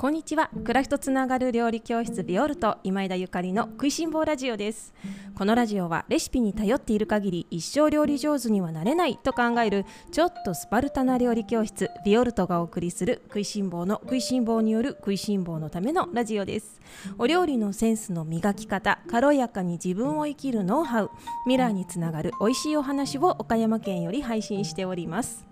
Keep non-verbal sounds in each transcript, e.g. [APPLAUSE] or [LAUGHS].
こんにちは。暮らしとつながる料理教室ビオルト今枝ゆかりの食いしん坊ラジオです。このラジオはレシピに頼っている限り一生料理上手にはなれないと考えるちょっとスパルタな料理教室ビオルトがお送りする食いしん坊の食いしん坊による食いしん坊のためのラジオです。お料理のセンスの磨き方軽やかに自分を生きるノウハウ未来につながる美味しいお話を岡山県より配信しております。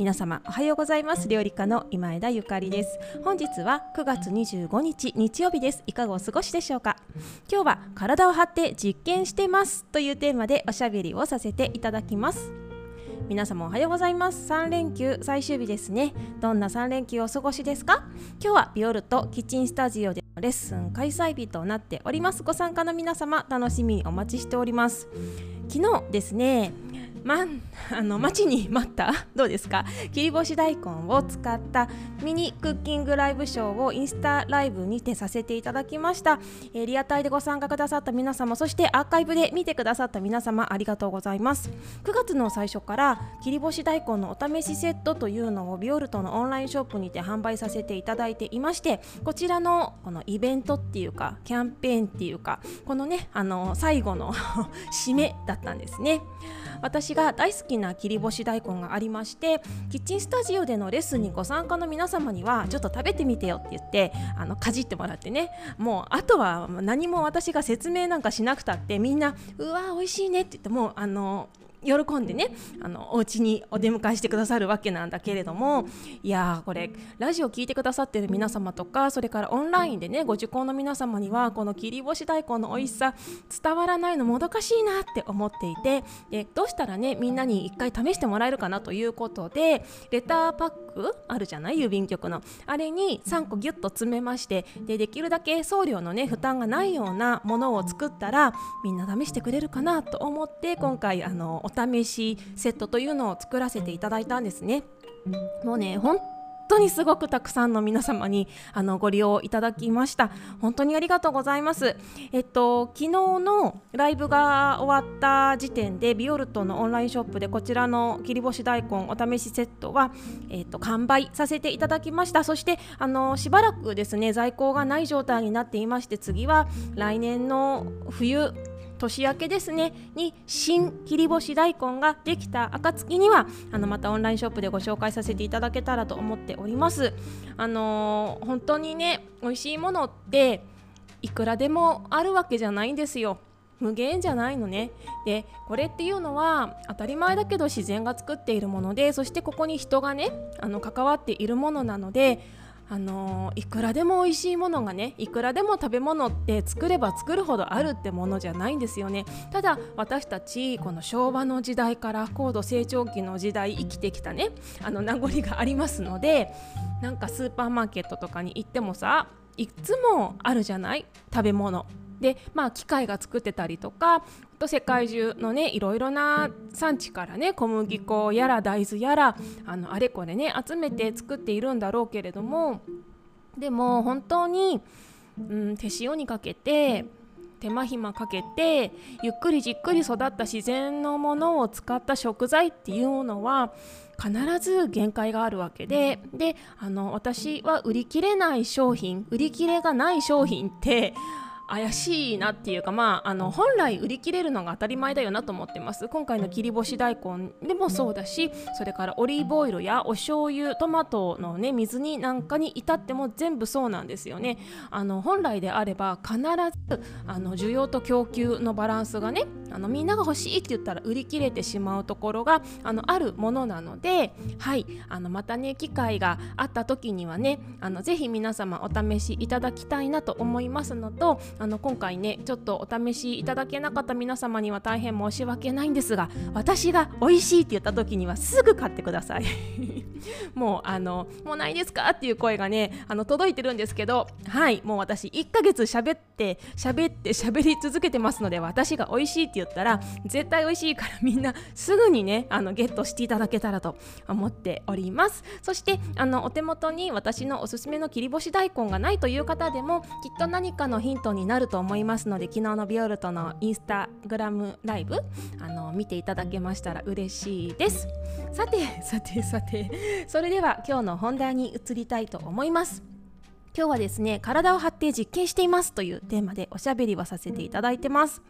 皆様おはようございます。料理家の今枝ゆかりです。本日は9月25日日曜日です。いかがお過ごしでしょうか？今日は体を張って実験してます。というテーマでおしゃべりをさせていただきます。皆様おはようございます。3連休最終日ですね。どんな3連休をお過ごしですか？今日はビオルとキッチンスタジオでレッスン開催日となっております。ご参加の皆様楽しみにお待ちしております。昨日ですねま、あの待ちに待った？[LAUGHS] どうですか？切り干し大根を使ったミニクッキングライブショーをインスタライブにてさせていただきました、えー、リアタイでご参加くださった皆様そしてアーカイブで見てくださった皆様ありがとうございます。9月の最初から切り干し大根のお試しセットというのをビオルトのオンラインショップにて販売させていただいていましてこちらのこのイベントっていうかキャンペーンっていうかこのねあの最後の [LAUGHS] 締めだったんですね。私が大好きな切り干し大根がありましてキッチンスタジオでのレッスンにご参加の皆様にはちょっと食べてみてよって言ってあのかじってもらってね。もうあとは何も私が説明なんかしなくたってみんなうわ美味しいねって言ってもうあの喜んでねあのお家にお出迎えしてくださるわけなんだけれどもいやこれラジオ聞いてくださってる皆様とかそれからオンラインでねご受講の皆様にはこの切り干し大根の美味しさ伝わらないのもどかしいなって思っていてでどうしたらねみんなに一回試してもらえるかなということでレターパックあるじゃない？郵便局の。あれに3個ギュッと詰めましてでできるだけ送料のね負担がないようなものを作ったらみんな試してくれるかなと思って今回あのお試しセットというのを作らせていただいたんですね。もうね本当にすごくたくさんの皆様にあのご利用いただきました。本当にありがとうございます。えっと昨日のライブが終わった時点でビオルトのオンラインショップでこちらの切り干し大根お試しセットはえっと完売させていただきました。そしてあのしばらくですね在庫がない状態になっていまして次は来年の冬年明けですねに新切り干し大根ができた暁にはあのまたオンラインショップでご紹介させていただけたらと思っております。あのー、本当にね美味しいものっていくらでもあるわけじゃないんですよ。無限じゃないのね。でこれっていうのは当たり前だけど自然が作っているものでそしてここに人がねあの関わっているものなのであのいくらでも美味しいものがねいくらでも食べ物って作れば作るほどあるってものじゃないんですよね。ただ私たちこの昭和の時代から高度成長期の時代生きてきたねあの名残がありますのでなんかスーパーマーケットとかに行ってもさいつもあるじゃない？食べ物。でまあ機械が作ってたりとかと世界中のねいろいろな産地からね小麦粉やら大豆やらあのあれこれね集めて作っているんだろうけれどもでも本当に、うん、手塩にかけて手間暇かけてゆっくりじっくり育った自然のものを使った食材っていうものは必ず限界があるわけでであの私は売り切れない商品売り切れがない商品って怪しいなっていうかまああの本来売り切れるのが当たり前だよなと思ってます。今回の切り干し大根でもそうだしそれからオリーブオイルやお醤油トマトのね水煮なんかに至っても全部そうなんですよね。あの本来であれば必ずあの需要と供給のバランスがねあのみんなが欲しいって言ったら売り切れてしまうところがあのあるものなのではいあのまたね機会があった時にはねあのぜひ皆様お試しいただきたいなと思いますのとあの今回ねちょっとお試しいただけなかった皆様には大変申し訳ないんですが私が美味しいって言った時にはすぐ買ってください。[LAUGHS] もうあのもうないですかっていう声がねあの届いてるんですけどはいもう私1ヶ月喋って喋って喋り続けてますので私が美味しいって言ったら絶対美味しいからみんなすぐにねあのゲットしていただけたらと思っております。そしてあのお手元に私のおすすめの切り干し大根がないという方でもきっと何かのヒントになると思いますので昨日のビオルトのインスタグラムライブあの見ていただけましたら嬉しいです。さてさてさてそれでは今日の本題に移りたいと思います。今日はですね体を張って実験していますというテーマでおしゃべりはさせていただいてます。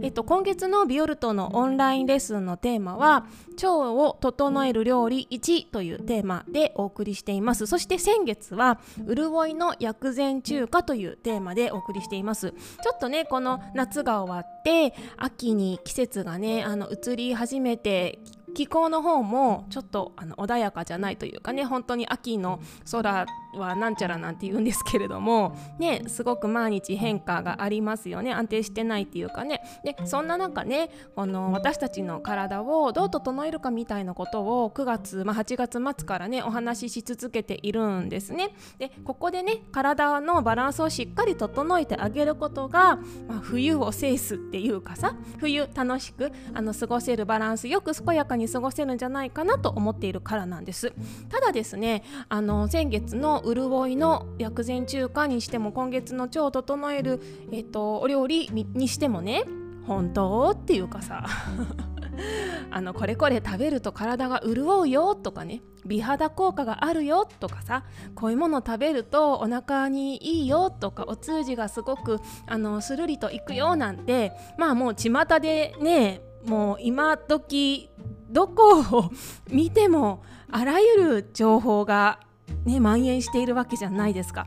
えっと、今月のビオルトのオンラインレッスンのテーマは腸を整える料理1というテーマでお送りしています。そして先月は潤いの薬膳中華というテーマでお送りしています。ちょっとねこの夏が終わって秋に季節がねあの移り始めて気候の方もちょっとあの穏やかじゃないというかね本当に秋の空はなんちゃらなんて言うんですけれどもねすごく毎日変化がありますよね。安定してないっていうかね。でそんな中ねこの私たちの体をどう整えるかみたいなことを9月、まあ、8月末からねお話しし続けているんですね。でここでね体のバランスをしっかり整えてあげることが、まあ、冬を制すっていうかさ冬楽しくあの過ごせるバランスよく健やかにに過ごせるんじゃないかなと思っているからなんです。ただですねあの先月の潤いの薬膳中華にしても今月の腸を整える、えっと、お料理にしてもね本当っていうかさ [LAUGHS] あのこれこれ食べると体が潤うよとかね美肌効果があるよとかさこういうもの食べるとお腹にいいよとかお通じがすごくあのスルリといくよなんてまあもう巷でねもう今時どこを見てもあらゆる情報がね蔓延しているわけじゃないですか。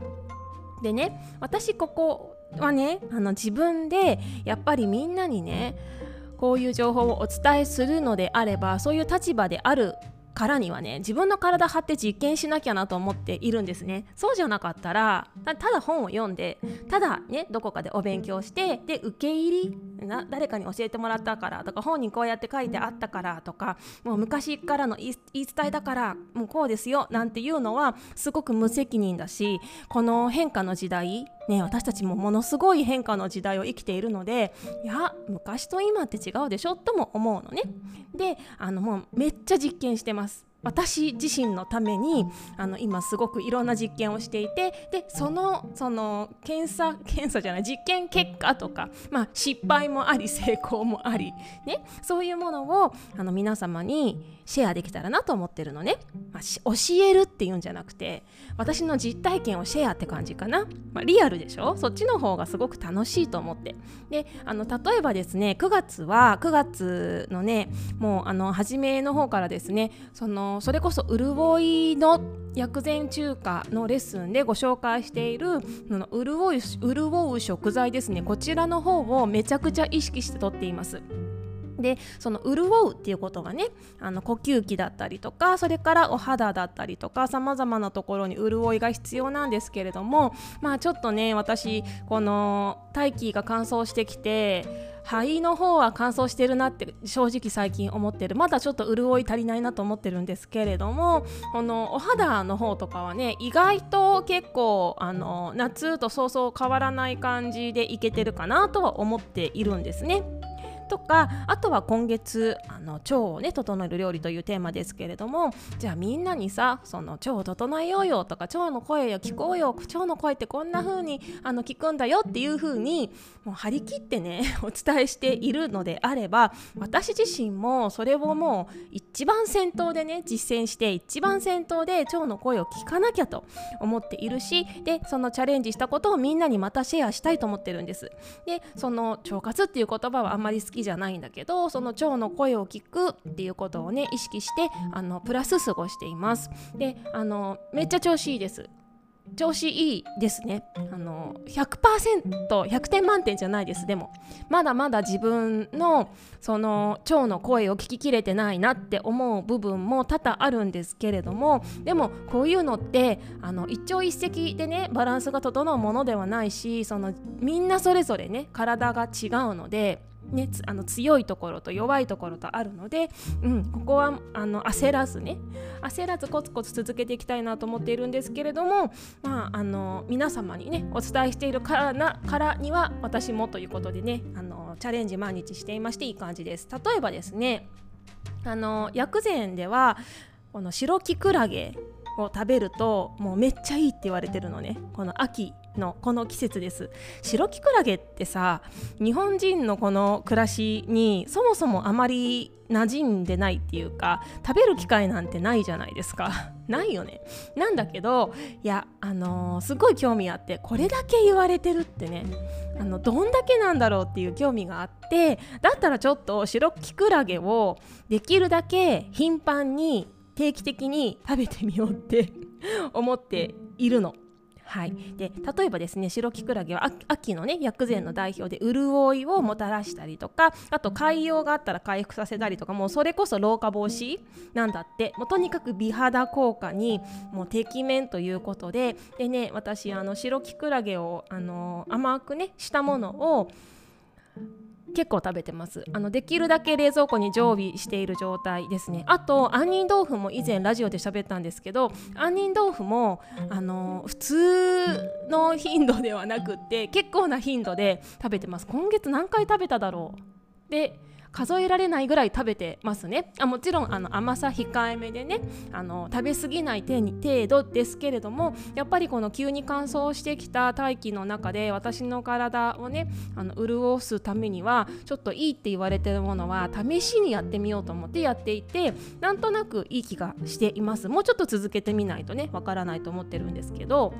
でね私ここはねあの自分でやっぱりみんなにねこういう情報をお伝えするのであればそういう立場であるからにはね自分の体張って実験しなきゃなと思っているんですね。そうじゃなかったらただ本を読んでただねどこかでお勉強してで受け入りな誰かに教えてもらったからとか本にこうやって書いてあったからとかもう昔からの言い伝えだからもうこうですよなんていうのはすごく無責任だしこの変化の時代ね、私たちもものすごい変化の時代を生きているのでいや昔と今って違うでしょとも思うのね。であのもうめっちゃ実験してます。私自身のためにあの今すごくいろんな実験をしていてでそのその検査検査じゃない実験結果とか、まあ、失敗もあり成功もあり、ね、そういうものをあの皆様にシェアできたらなと思ってるのね、まあ、教えるっていうんじゃなくて私の実体験をシェアって感じかな、まあ、リアルでしょ？そっちの方がすごく楽しいと思って。であの例えばですね9月は9月のねもうあの初めの方からですねそのそれこそ潤いの薬膳中華のレッスンでご紹介している潤い潤う食材ですねこちらの方をめちゃくちゃ意識してとっています。でその潤うっていうことがねあの呼吸器だったりとかそれからお肌だったりとかさまざまなところに潤いが必要なんですけれどもまあちょっとね私この大気が乾燥してきて肺の方は乾燥してるなって正直最近思ってるまだちょっと潤い足りないなと思ってるんですけれどもこのお肌の方とかはね意外と結構あの夏とそうそう変わらない感じでいけてるかなとは思っているんですね。とかあとは今月あの腸をね整える料理というテーマですけれどもじゃあみんなにさその腸を整えようよとか腸の声を聞こうよ腸の声ってこんな風にあの聞くんだよっていう風にもう張り切ってね [LAUGHS] お伝えしているのであれば私自身もそれをもう一番先頭でね実践して一番先頭で腸の声を聞かなきゃと思っているしでそのチャレンジしたことをみんなにまたシェアしたいと思ってるんです。でその腸活っていう言葉はあんまり好きじゃないんだけどその腸の声を聞くっていうことをね意識してあのプラス過ごしています。であのめっちゃ調子いいです。調子いいですね。あの 100%100 点満点じゃないです。でもまだまだ自分のその腸の声を聞ききれてないなって思う部分も多々あるんですけれどもでもこういうのってあの一朝一夕でねバランスが整うものではないしそのみんなそれぞれね体が違うのでね、あの強いところと弱いところとあるので、うん、ここはあの焦らずね焦らずコツコツ続けていきたいなと思っているんですけれども、まあ、あの皆様にねお伝えしているからなからには私もということでねあのチャレンジ毎日していましていい感じです。例えばですねあの薬膳ではこの白キクラゲを食べるともうめっちゃいいって言われてるのね。この秋のこの季節です。白キクラゲってさ日本人のこの暮らしにそもそもあまり馴染んでないっていうか食べる機会なんてないじゃないですか。[LAUGHS] ないよね。なんだけどいやあのー、すごい興味あってこれだけ言われてるってね。あのどんだけなんだろうっていう興味があってだったらちょっと白キクラゲをできるだけ頻繁に定期的に食べてみようって [LAUGHS] 思っているの。はい、で例えばですね白キクラゲは秋のね薬膳の代表で潤いをもたらしたりとかあと海洋があったら回復させたりとかもうそれこそ老化防止なんだって。もうとにかく美肌効果にもうてきめんということで。でね私あの白キクラゲをあの甘くねしたものを結構食べてます。あのできるだけ冷蔵庫に常備している状態ですね。あと杏仁豆腐も以前ラジオで喋ったんですけど杏仁豆腐もあの普通の頻度ではなくって結構な頻度で食べてます。今月何回食べただろう。で数えられないぐらい食べてますね。あもちろんあの甘さ控えめでねあの食べ過ぎない程度ですけれどもやっぱりこの急に乾燥してきた大気の中で私の体をねあの潤すためにはちょっといいって言われてるものは試しにやってみようと思ってやっていてなんとなくいい気がしています。もうちょっと続けてみないとねわからないと思ってるんですけど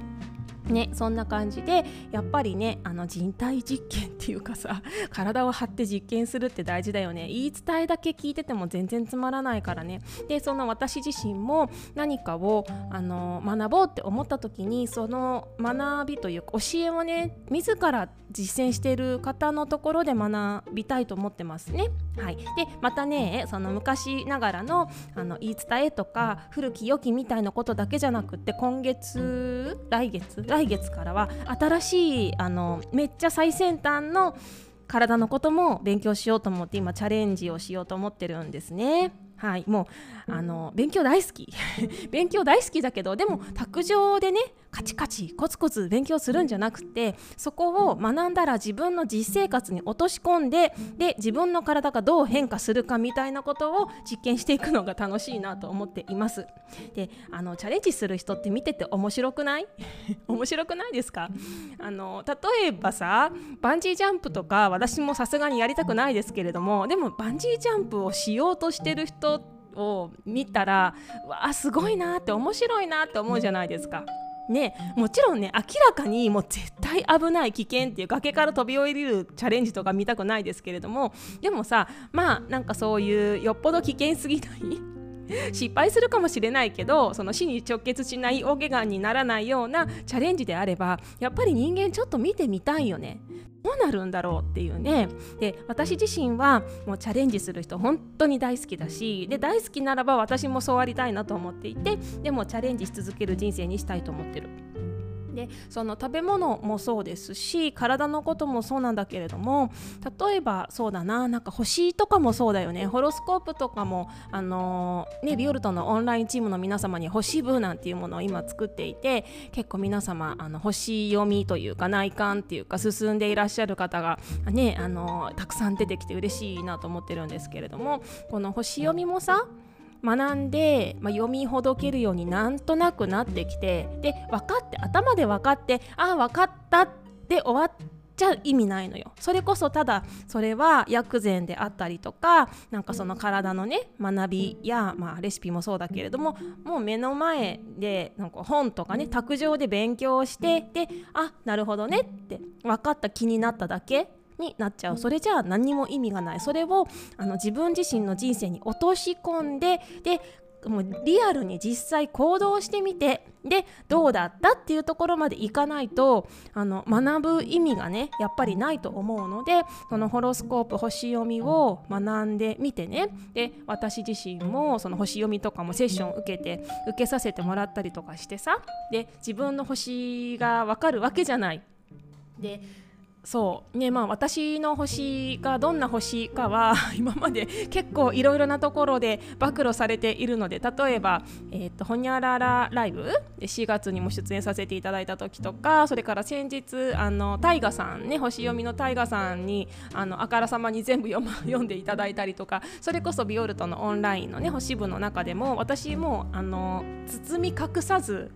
ね、そんな感じでやっぱりねあの人体実験っていうかさ [LAUGHS] 体を張って実験するって大事だよね。言い伝えだけ聞いてても全然つまらないからね。でその私自身も何かをあの学ぼうって思った時にその学びというか教えをね自ら実践している方のところで学びたいと思ってますね。はい、でまたねその昔ながらのあの言い伝えとか古き良きみたいなことだけじゃなくって今月来月来月からは新しいあのめっちゃ最先端の体のことも勉強しようと思って今チャレンジをしようと思ってるんですね。はい、もうあの勉強大好き。[LAUGHS] 勉強大好きだけどでも卓上でねカチカチコツコツ勉強するんじゃなくてそこを学んだら自分の実生活に落とし込んでで自分の体がどう変化するかみたいなことを実験していくのが楽しいなと思っています。であのチャレンジする人って見てて面白くない？[LAUGHS] 面白くないですか？あの例えばさバンジージャンプとか私もさすがにやりたくないですけれどもでもバンジージャンプをしようとしてる人を見たらわあすごいなって面白いなって思うじゃないですか。ね、もちろんね明らかにもう絶対危ない危険っていう崖から飛び降りるチャレンジとか見たくないですけれどもでもさまあなんかそういうよっぽど危険すぎない失敗するかもしれないけどその死に直結しない大怪我にならないようなチャレンジであればやっぱり人間ちょっと見てみたいよね。どうなるんだろうっていうねで私自身はもうチャレンジする人本当に大好きだしで大好きならば私もそうありたいなと思っていてでもチャレンジし続ける人生にしたいと思ってる。でその食べ物もそうですし体のこともそうなんだけれども例えばそうだななんか星とかもそうだよね。ホロスコープとかもあのー、ねビオルトのオンラインチームの皆様に星部なんていうものを今作っていて結構皆様あの星読みというか内観っていうか進んでいらっしゃる方がねあのー、たくさん出てきて嬉しいなと思ってるんですけれどもこの星読みもさ学んで、まあ、読みほどけるようになんとなくなってきてで分かって頭で分かってああ分かったって終わっちゃ意味ないのよ。それこそただそれは薬膳であったりとかなんかその体のね学びや、まあ、レシピもそうだけれどももう目の前でなんか本とかね卓上で勉強してであなるほどねって分かった気になっただけ。になっちゃう。それじゃあ何にも意味がない。それをあの自分自身の人生に落とし込んででもうリアルに実際行動してみてでどうだったっていうところまでいかないとあの学ぶ意味がねやっぱりないと思うのでそのホロスコープ星読みを学んでみてね。で私自身もその星読みとかもセッション受けて受けさせてもらったりとかしてさ。で自分の星が分かるわけじゃない。でそう。ねまあ私の星がどんな星かは [LAUGHS] 今まで結構いろいろなところで暴露されているので例えば、えーと、ほにゃららライブで4月にも出演させていただいた時とかそれから先日あのタイガさんね星読みのタイガさんにあのあからさまに全部読,、ま、[LAUGHS] 読んでいただいたりとかそれこそビオルトのオンラインのね星部の中でも私もあの包み隠さず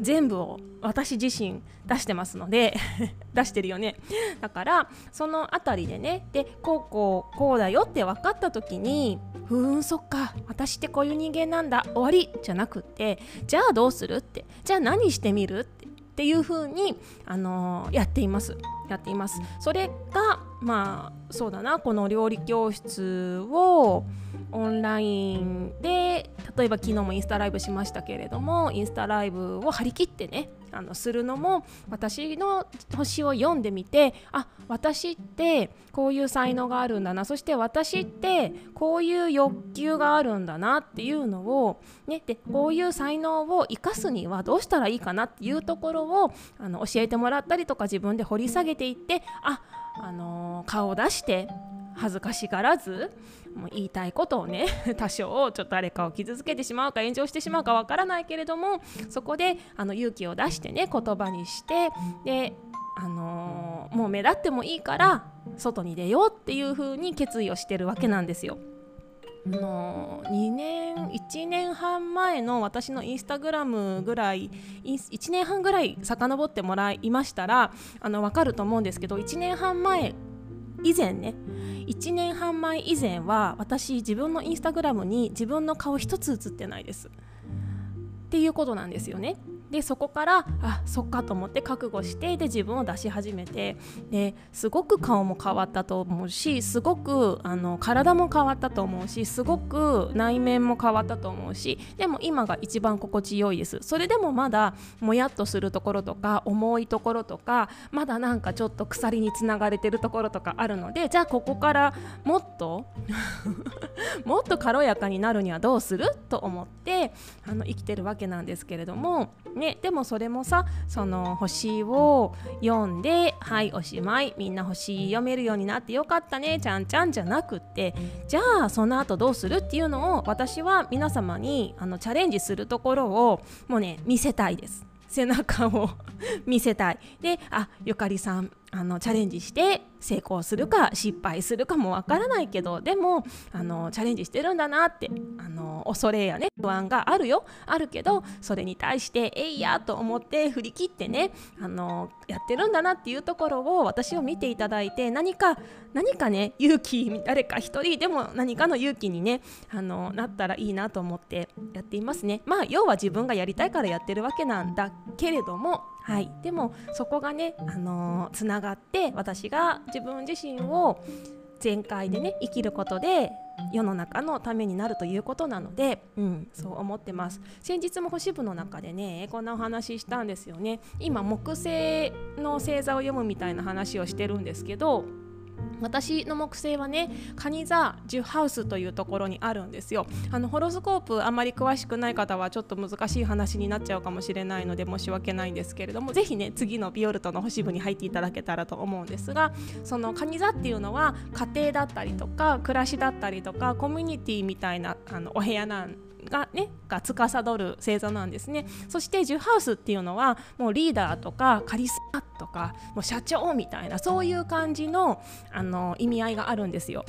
全部を私自身出してますので [LAUGHS] 出してるよね。だからその辺りでねでこうこうこうだよって分かった時にふーんそっか私ってこういう人間なんだ終わりじゃなくってじゃあどうするってじゃあ何してみるってっていう風にあのー、やっています。やっています。それがまあそうだなこの料理教室をオンラインで例えば昨日もインスタライブしましたけれどもインスタライブを張り切ってねあのするのも私の星を読んでみてあ私ってこういう才能があるんだなそして私ってこういう欲求があるんだなっていうのを、ね、でこういう才能を生かすにはどうしたらいいかなっていうところをあの教えてもらったりとか自分で掘り下げていってあ、あのー、顔を出して恥ずかしがらずもう言いたいことをね [LAUGHS] 多少ちょっと誰かを傷つけてしまうか炎上してしまうかわからないけれどもそこであの勇気を出してね言葉にしてであのー、もう目立ってもいいから外に出ようっていう風に決意をしてるわけなんですよ。の2年1年半前の私のインスタグラムぐらい1年半ぐらい遡ってもらいましたらあの分かると思うんですけど1年半前以前ね1年半前以前は私自分のインスタグラムに自分の顔一つ写ってないですっていうことなんですよね。でそこからあそっかと思って覚悟してで自分を出し始めてですごく顔も変わったと思うしすごくあの体も変わったと思うしすごく内面も変わったと思うしでも今が一番心地よいです。それでもまだもやっとするところとか重いところとかまだなんかちょっと鎖につながれてるところとかあるのでじゃあここからもっと [LAUGHS] もっと軽やかになるにはどうする？と思ってあの生きてるわけなんですけれどもね、でもそれもさその星を読んではいおしまいみんな星読めるようになってよかったねちゃんちゃんじゃなくってじゃあその後どうするっていうのを私は皆様にあのチャレンジするところをもうね見せたいです。背中を [LAUGHS] 見せたいであゆかりさんあのチャレンジして成功するか失敗するかもわからないけどでもあのチャレンジしてるんだなってあの恐れやね不安があるよ。あるけどそれに対してえいやと思って振り切ってねあのやってるんだなっていうところを私を見ていただいて何か何かね勇気誰か一人でも何かの勇気にねあのなったらいいなと思ってやっていますね。まあ要は自分がやりたいからやってるわけなんだけれどもはい、でもそこがね、あの、つながって私が自分自身を全開でね生きることで世の中のためになるということなので、うん、そう思ってます。先日も星部の中でねこんなお話ししたんですよね。今木星の星座を読むみたいな話をしてるんですけど私の木星はね蟹座10ハウスというところにあるんですよ。あのホロスコープあまり詳しくない方はちょっと難しい話になっちゃうかもしれないので申し訳ないんですけれどもぜひね次のビオルトの星部に入っていただけたらと思うんですがその蟹座っていうのは家庭だったりとか暮らしだったりとかコミュニティみたいなあのお部屋なんがねが司る星座なんですね。そしてジュハウスっていうのはもうリーダーとかカリスマとかもう社長みたいなそういう感じのあの意味合いがあるんですよ。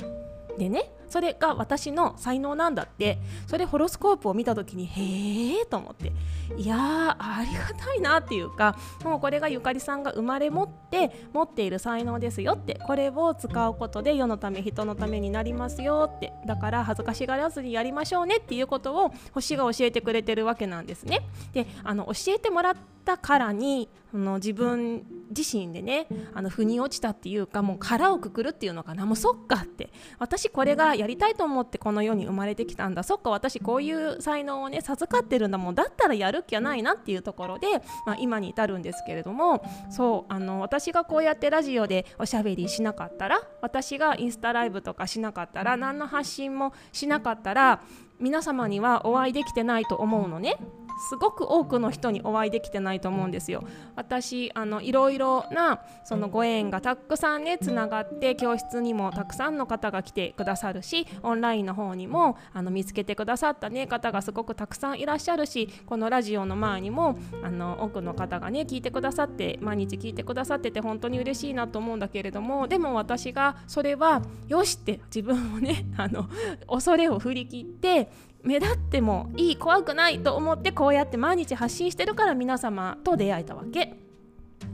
でねそれが私の才能なんだって。それホロスコープを見た時にへえと思って。いやありがたいなっていうかもうこれがゆかりさんが生まれ持って持っている才能ですよって。これを使うことで世のため人のためになりますよって。だから恥ずかしがらずにやりましょうねっていうことを星が教えてくれてるわけなんですね。であの教えてもらったからにあの自分自身でねあの腑に落ちたっていうかもう殻をくくるっていうのかなもうそっかって。私これがやりたいと思ってこの世に生まれてきたんだ。そっか私こういう才能をね授かってるんだ。もんだったらやる気はないなっていうところで、まあ、今に至るんですけれども。そうあの私がこうやってラジオでおしゃべりしなかったら私がインスタライブとかしなかったら何の発信もしなかったら皆様にはお会いできてないと思うのね。すごく多くの人にお会いできてないと思うんですよ。私あのいろいろなそのご縁がたくさんねつながって教室にもたくさんの方が来てくださるしオンラインの方にもあの見つけてくださった、ね、方がすごくたくさんいらっしゃるしこのラジオの前にもあの多くの方がね聞いてくださって毎日聞いてくださってて本当に嬉しいなと思うんだけれどもでも私がそれはよしって自分をねあの恐れを振り切って目立ってもいい怖くないと思ってこうやって毎日発信してるから皆様と出会えたわけ。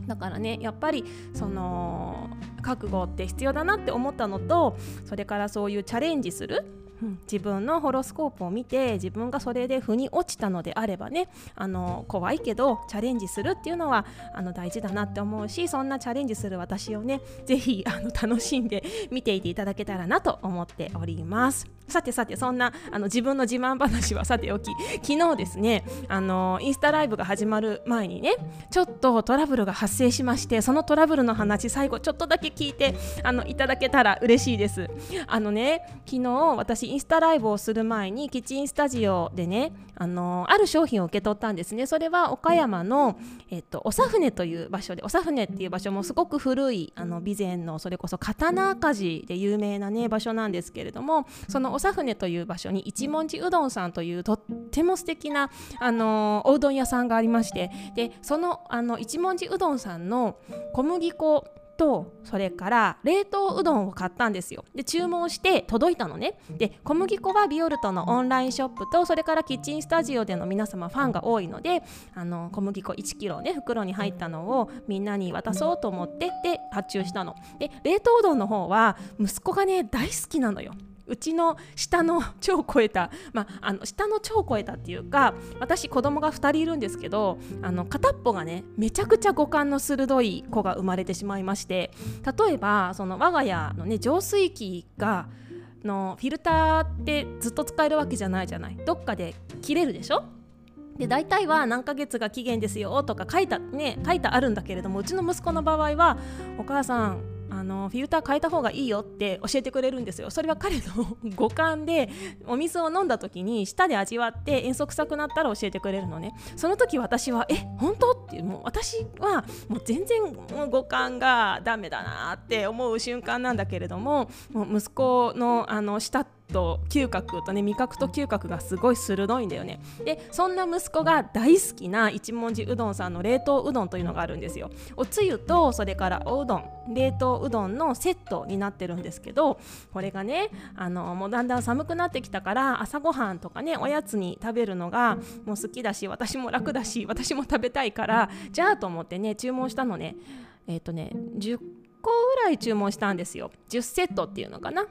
だからねやっぱりその覚悟って必要だなって思ったのとそれからそういうチャレンジする自分のホロスコープを見て自分がそれで腑に落ちたのであればねあの怖いけどチャレンジするっていうのはあの大事だなって思うしそんなチャレンジする私をね是非あの楽しんで見ていていただけたらなと思っております。さてさてそんなあの自分の自慢話はさておき昨日ですねあのインスタライブが始まる前にねちょっとトラブルが発生しましてそのトラブルの話最後ちょっとだけ聞いてあのいただけたら嬉しいですあのね昨日私インスタライブをする前にキッチンスタジオでねあのある商品を受け取ったんですね。それは岡山の、えっと、長船という場所で長船っていう場所もすごく古いあの備前のそれこそ刀鍛冶で有名なね場所なんですけれどもその長船という場所に一文字うどんさんというとっても素敵なあのおうどん屋さんがありましてでそのあの一文字うどんさんの小麦粉とそれから冷凍うどんを買ったんですよ。で注文して届いたのね。で小麦粉はビオルトのオンラインショップとそれからキッチンスタジオでの皆様ファンが多いのであの小麦粉1 k g ね袋に入ったのをみんなに渡そうと思ってで発注したの。で冷凍うどんの方は息子がね大好きなのようちの下の超超えた、まあ、あの下の超超えたっていうか私子供が2人いるんですけどあの片っぽがねめちゃくちゃ五感の鋭い子が生まれてしまいまして例えばその我が家のね浄水器がのフィルターってずっと使えるわけじゃないじゃない。どっかで切れるでしょ？で大体は何ヶ月が期限ですよとか書いたね書いてあるんだけれどもうちの息子の場合はお母さんあのフィルター変えた方がいいよって教えてくれるんですよ。それは彼の五感でお水を飲んだ時に舌で味わって塩素臭くなったら教えてくれるのね。その時私はえ本当？ってもう私はもう全然もう五感がダメだなって思う瞬間なんだけれどももう息子のあの舌ってと嗅覚とね味覚と嗅覚がすごい鋭いんだよね。でそんな息子が大好きな一文字うどんさんの冷凍うどんというのがあるんですよ。おつゆとそれからおうどん。冷凍うどんのセットになってるんですけどこれがねあのもうだんだん寒くなってきたから朝ごはんとかねおやつに食べるのがもう好きだし私も楽だし私も食べたいからじゃあと思ってね注文したのね。えっ、ー、とね10個ぐらい注文したんですよ。10セットっていうのかな。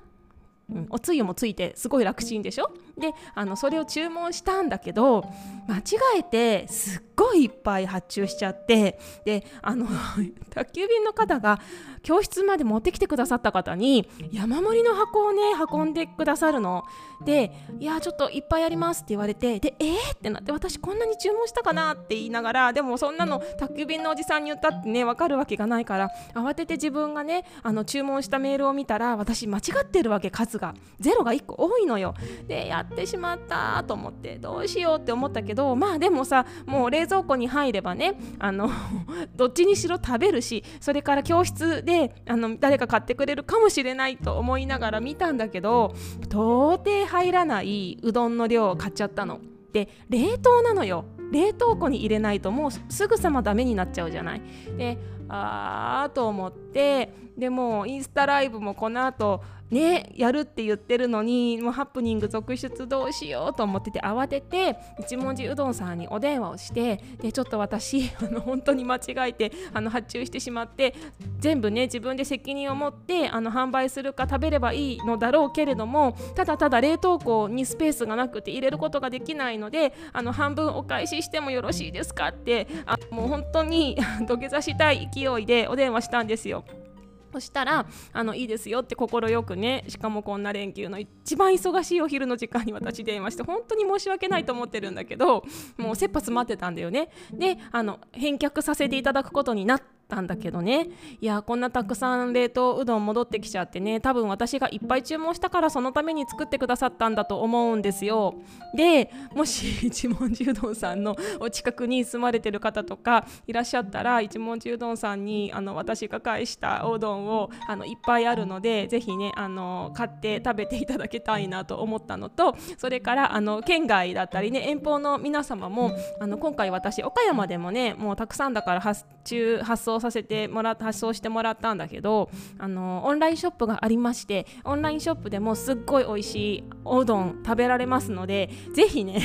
うん、おつゆもついてすごい楽ちんでしょ？であのそれを注文したんだけど間違えてすっごいいっぱい発注しちゃってであの [LAUGHS] 宅急便の方が教室まで持ってきてくださった方に山盛りの箱をね運んでくださるの。でいやちょっといっぱいありますって言われてでえー、ってなって私こんなに注文したかなって言いながらでもそんなの宅急便のおじさんに言ったってね分かるわけがないから慌てて自分がねあの注文したメールを見たら私間違ってるわけ数がゼロが1個多いのよでやってしまったと思ってどうしようって思ったけどまあでもさもう冷蔵庫に入ればねあの [LAUGHS] どっちにしろ食べるしそれから教室であの誰か買ってくれるかもしれないと思いながら見たんだけど到底入らないうどんの量を買っちゃったの。で冷凍なのよ冷凍庫に入れないともうすぐさまダメになっちゃうじゃない。であーと思ってでもインスタライブもこの後ねやるって言ってるのにもうハプニング続出どうしようと思ってて慌てて一文字うどんさんにお電話をしてでちょっと私 [LAUGHS] あの本当に間違えてあの発注してしまって全部ね自分で責任を持ってあの販売するか食べればいいのだろうけれどもただただ冷凍庫にスペースがなくて入れることができないのであの半分お返ししてもよろしいですかってあもう本当に土下座したい勢いでお電話したんですよ。そしたらあのいいですよって快くねしかもこんな連休の一番忙しいお昼の時間に私電話して本当に申し訳ないと思ってるんだけどもう切羽詰まってたんだよね。であの返却させていただくことになってったんだけどね。いやこんなたくさん冷凍うどん戻ってきちゃってね。多分私がいっぱい注文したからそのために作ってくださったんだと思うんですよ。でもし一文字うどんさんのお近くに住まれてる方とかいらっしゃったら一文字うどんさんにあの私が返したおうどんをあのいっぱいあるのでぜひねあの買って食べていただきたいなと思ったのとそれからあの県外だったりね遠方の皆様もあの今回私岡山でもねもうたくさんだから発注発送させてもら発送してもらったんだけどあのオンラインショップがありましてオンラインショップでもすっごい美味しいおうどん食べられますのでぜひね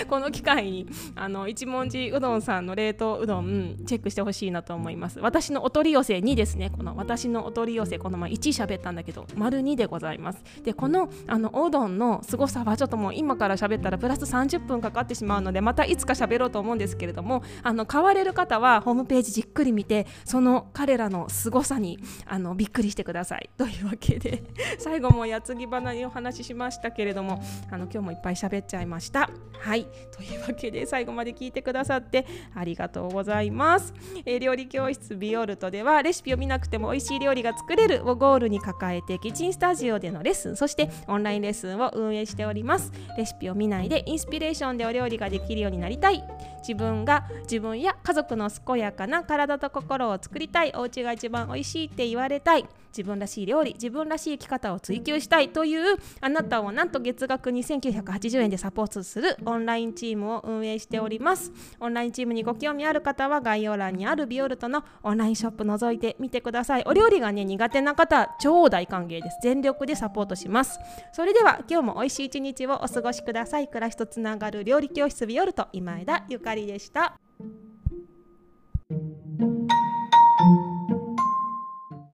[LAUGHS] この機会にあの一文字うどんさんの冷凍うどんチェックしてほしいなと思います。私のお取り寄せ2ですね。この私のお取り寄せこの前1喋ったんだけど丸2でございます。でこのあのおうどんの凄さはちょっともう今から喋ったらプラス30分かかってしまうのでまたいつか喋ろうと思うんですけれどもあの買われる方はホームページじっくり見てその彼らの凄さにあのびっくりしてください。[LAUGHS] というわけで最後も矢継ぎ花にお話ししましたけれどもあの今日もいっぱい喋っちゃいました。はい。というわけで最後まで聞いてくださってありがとうございます、えー、料理教室ビオルトではレシピを見なくても美味しい料理が作れるをゴールに抱えてキッチンスタジオでのレッスンそしてオンラインレッスンを運営しております。レシピを見ないでインスピレーションでお料理ができるようになりたい。自分が自分や家族の健やかな体と心を作りたい。お家が一番美味しいって言われたい。自分らしい料理自分らしい生き方を追求したいというあなたをなんと月額2980円でサポートするオンラインチームを運営しております。オンラインチームにご興味ある方は概要欄にあるビオルトのオンラインショップ覗いてみてください。お料理がね苦手な方超大歓迎です。全力でサポートします。それでは今日も美味しい一日をお過ごしください。暮らしとつながる料理教室ビオルト今枝ゆかりでした。